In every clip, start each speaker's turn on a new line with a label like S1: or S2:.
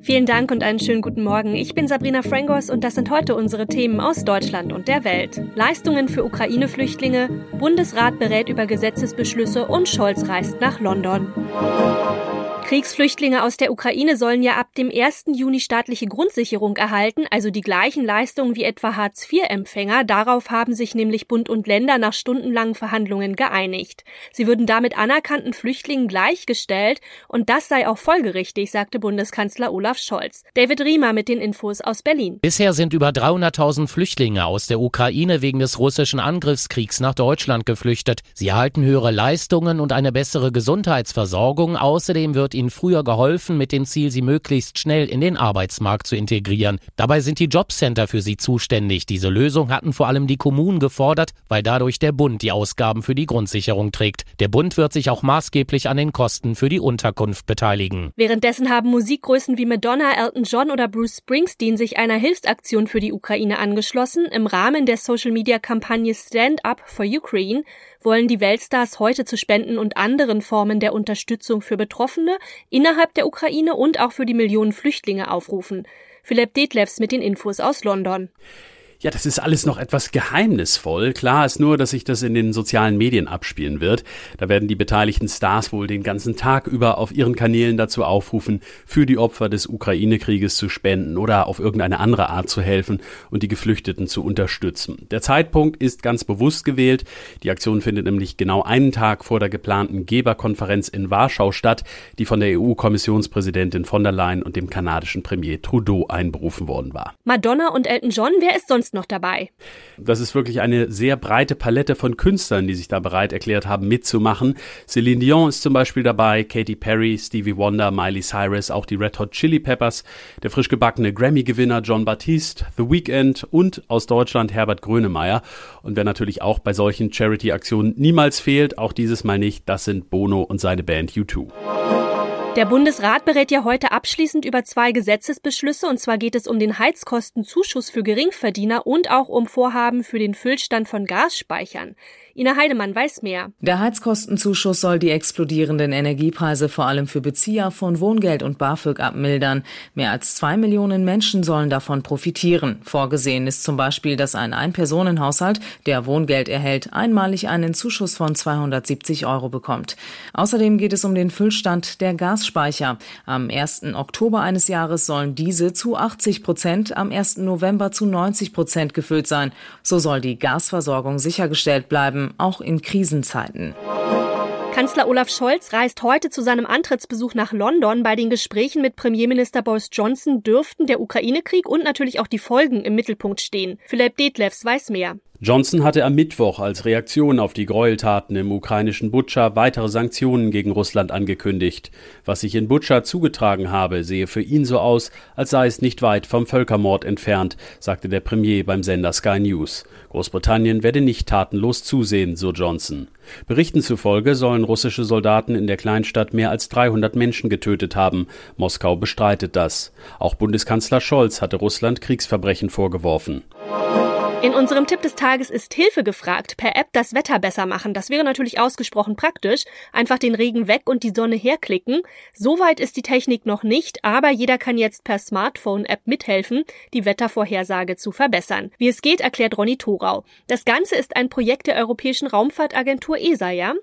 S1: Vielen Dank und einen schönen guten Morgen. Ich bin Sabrina Frangos und das sind heute unsere Themen aus Deutschland und der Welt. Leistungen für Ukraine-Flüchtlinge, Bundesrat berät über Gesetzesbeschlüsse und Scholz reist nach London. Kriegsflüchtlinge aus der Ukraine sollen ja ab dem 1. Juni staatliche Grundsicherung erhalten, also die gleichen Leistungen wie etwa Hartz-IV-Empfänger. Darauf haben sich nämlich Bund und Länder nach stundenlangen Verhandlungen geeinigt. Sie würden damit anerkannten Flüchtlingen gleichgestellt und das sei auch folgerichtig, sagte Bundeskanzler Olaf Scholz. David Riemer mit den Infos aus Berlin.
S2: Bisher sind über 300.000 Flüchtlinge aus der Ukraine wegen des russischen Angriffskriegs nach Deutschland geflüchtet. Sie erhalten höhere Leistungen und eine bessere Gesundheitsversorgung. Außerdem wird ihnen früher geholfen, mit dem Ziel, sie möglichst schnell in den Arbeitsmarkt zu integrieren. Dabei sind die Jobcenter für sie zuständig. Diese Lösung hatten vor allem die Kommunen gefordert, weil dadurch der Bund die Ausgaben für die Grundsicherung trägt. Der Bund wird sich auch maßgeblich an den Kosten für die Unterkunft beteiligen.
S1: Währenddessen haben Musikgrößen wie Madonna, Elton John oder Bruce Springsteen sich einer Hilfsaktion für die Ukraine angeschlossen. Im Rahmen der Social-Media-Kampagne Stand Up for Ukraine wollen die Weltstars heute zu Spenden und anderen Formen der Unterstützung für Betroffene innerhalb der Ukraine und auch für die Millionen Flüchtlinge aufrufen. Philipp Detlefs mit den Infos aus London.
S3: Ja, das ist alles noch etwas geheimnisvoll. Klar ist nur, dass sich das in den sozialen Medien abspielen wird. Da werden die beteiligten Stars wohl den ganzen Tag über auf ihren Kanälen dazu aufrufen, für die Opfer des Ukraine-Krieges zu spenden oder auf irgendeine andere Art zu helfen und die Geflüchteten zu unterstützen. Der Zeitpunkt ist ganz bewusst gewählt. Die Aktion findet nämlich genau einen Tag vor der geplanten Geberkonferenz in Warschau statt, die von der EU-Kommissionspräsidentin von der Leyen und dem kanadischen Premier Trudeau einberufen worden war.
S1: Madonna und Elton John, wer ist sonst sonst noch dabei?
S3: Das ist wirklich eine sehr breite Palette von Künstlern, die sich da bereit erklärt haben, mitzumachen. Celine Dion ist zum Beispiel dabei, Katy Perry, Stevie Wonder, Miley Cyrus, auch die Red Hot Chili Peppers, der frisch gebackene Grammy-Gewinner John Baptiste, The Weeknd und aus Deutschland Herbert Grönemeyer. Und wer natürlich auch bei solchen Charity-Aktionen niemals fehlt, auch dieses Mal nicht, das sind Bono und seine Band U2.
S1: Der Bundesrat berät ja heute abschließend über zwei Gesetzesbeschlüsse, und zwar geht es um den Heizkostenzuschuss für Geringverdiener und auch um Vorhaben für den Füllstand von Gasspeichern. Ina Heidemann weiß mehr.
S4: Der Heizkostenzuschuss soll die explodierenden Energiepreise vor allem für Bezieher von Wohngeld und BAföG abmildern. Mehr als zwei Millionen Menschen sollen davon profitieren. Vorgesehen ist zum Beispiel, dass ein Einpersonenhaushalt, der Wohngeld erhält, einmalig einen Zuschuss von 270 Euro bekommt. Außerdem geht es um den Füllstand der Gasspeicher. Am 1. Oktober eines Jahres sollen diese zu 80 Prozent, am 1. November zu 90 Prozent gefüllt sein. So soll die Gasversorgung sichergestellt bleiben auch in Krisenzeiten.
S1: Kanzler Olaf Scholz reist heute zu seinem Antrittsbesuch nach London. Bei den Gesprächen mit Premierminister Boris Johnson dürften der Ukraine-Krieg und natürlich auch die Folgen im Mittelpunkt stehen. Philipp Detlefs weiß mehr.
S3: Johnson hatte am Mittwoch als Reaktion auf die Gräueltaten im ukrainischen Butscha weitere Sanktionen gegen Russland angekündigt. Was sich in Butscha zugetragen habe, sehe für ihn so aus, als sei es nicht weit vom Völkermord entfernt, sagte der Premier beim Sender Sky News. Großbritannien werde nicht tatenlos zusehen, so Johnson. Berichten zufolge sollen russische Soldaten in der Kleinstadt mehr als 300 Menschen getötet haben. Moskau bestreitet das. Auch Bundeskanzler Scholz hatte Russland Kriegsverbrechen vorgeworfen.
S1: In unserem Tipp des Tages ist Hilfe gefragt. Per App das Wetter besser machen. Das wäre natürlich ausgesprochen praktisch. Einfach den Regen weg und die Sonne herklicken. Soweit ist die Technik noch nicht, aber jeder kann jetzt per Smartphone-App mithelfen, die Wettervorhersage zu verbessern. Wie es geht, erklärt Ronny Thorau. Das Ganze ist ein Projekt der Europäischen Raumfahrtagentur ESA, ja?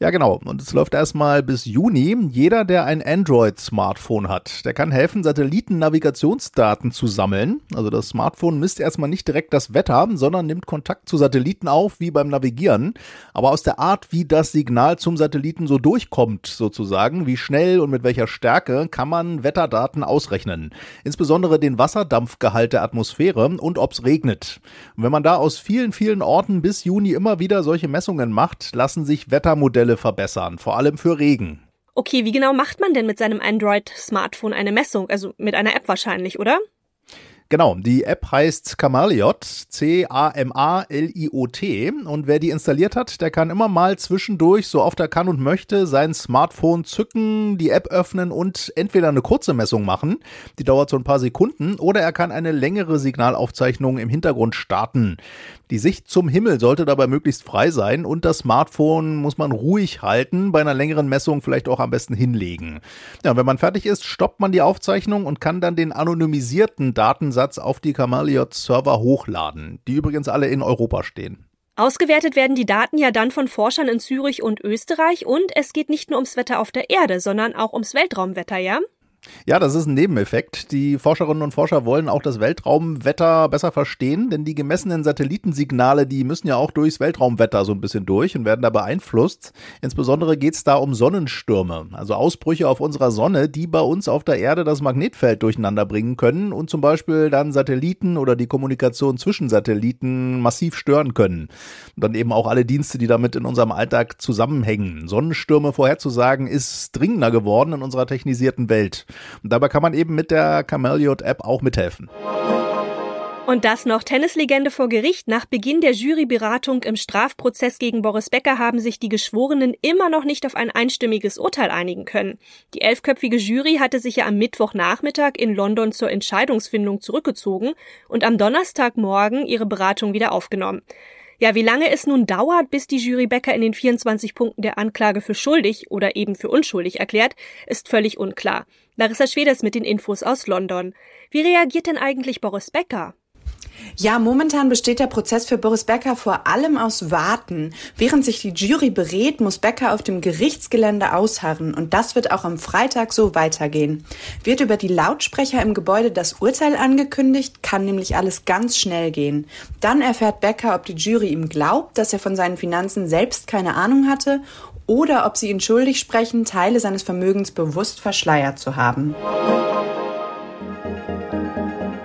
S5: Ja, genau. Und es läuft erstmal bis Juni. Jeder, der ein Android-Smartphone hat, der kann helfen, Satellitennavigationsdaten zu sammeln. Also das Smartphone misst erstmal nicht direkt das Wetter, sondern nimmt Kontakt zu Satelliten auf, wie beim Navigieren. Aber aus der Art, wie das Signal zum Satelliten so durchkommt, sozusagen, wie schnell und mit welcher Stärke, kann man Wetterdaten ausrechnen. Insbesondere den Wasserdampfgehalt der Atmosphäre und ob es regnet. Und wenn man da aus vielen, vielen Orten bis Juni immer wieder solche Messungen macht, lassen sich Wetter Modelle verbessern, vor allem für Regen.
S1: Okay, wie genau macht man denn mit seinem Android-Smartphone eine Messung? Also mit einer App wahrscheinlich, oder?
S5: Genau, die App heißt Camaliot, C-A-M-A-L-I-O-T. Und wer die installiert hat, der kann immer mal zwischendurch, so oft er kann und möchte, sein Smartphone zücken, die App öffnen und entweder eine kurze Messung machen, die dauert so ein paar Sekunden, oder er kann eine längere Signalaufzeichnung im Hintergrund starten. Die Sicht zum Himmel sollte dabei möglichst frei sein und das Smartphone muss man ruhig halten, bei einer längeren Messung vielleicht auch am besten hinlegen. Ja, wenn man fertig ist, stoppt man die Aufzeichnung und kann dann den anonymisierten Datensatz auf die Cameliot-Server hochladen, die übrigens alle in Europa stehen.
S1: Ausgewertet werden die Daten ja dann von Forschern in Zürich und Österreich und es geht nicht nur ums Wetter auf der Erde, sondern auch ums Weltraumwetter, ja?
S5: Ja, das ist ein Nebeneffekt. Die Forscherinnen und Forscher wollen auch das Weltraumwetter besser verstehen, denn die gemessenen Satellitensignale, die müssen ja auch durchs Weltraumwetter so ein bisschen durch und werden da beeinflusst. Insbesondere geht's da um Sonnenstürme, also Ausbrüche auf unserer Sonne, die bei uns auf der Erde das Magnetfeld durcheinander bringen können und zum Beispiel dann Satelliten oder die Kommunikation zwischen Satelliten massiv stören können. Und dann eben auch alle Dienste, die damit in unserem Alltag zusammenhängen. Sonnenstürme vorherzusagen ist dringender geworden in unserer technisierten Welt. Und dabei kann man eben mit der Cameliot-App auch mithelfen.
S1: Und das noch Tennislegende vor Gericht. Nach Beginn der Juryberatung im Strafprozess gegen Boris Becker haben sich die Geschworenen immer noch nicht auf ein einstimmiges Urteil einigen können. Die elfköpfige Jury hatte sich ja am Mittwochnachmittag in London zur Entscheidungsfindung zurückgezogen und am Donnerstagmorgen ihre Beratung wieder aufgenommen. Ja, wie lange es nun dauert, bis die Jury Becker in den 24 Punkten der Anklage für schuldig oder eben für unschuldig erklärt, ist völlig unklar. Larissa Schweders mit den Infos aus London. Wie reagiert denn eigentlich Boris Becker?
S6: Ja, momentan besteht der Prozess für Boris Becker vor allem aus Warten. Während sich die Jury berät, muss Becker auf dem Gerichtsgelände ausharren und das wird auch am Freitag so weitergehen. Wird über die Lautsprecher im Gebäude das Urteil angekündigt, kann nämlich alles ganz schnell gehen. Dann erfährt Becker, ob die Jury ihm glaubt, dass er von seinen Finanzen selbst keine Ahnung hatte oder ob sie ihn schuldig sprechen, Teile seines Vermögens bewusst verschleiert zu haben.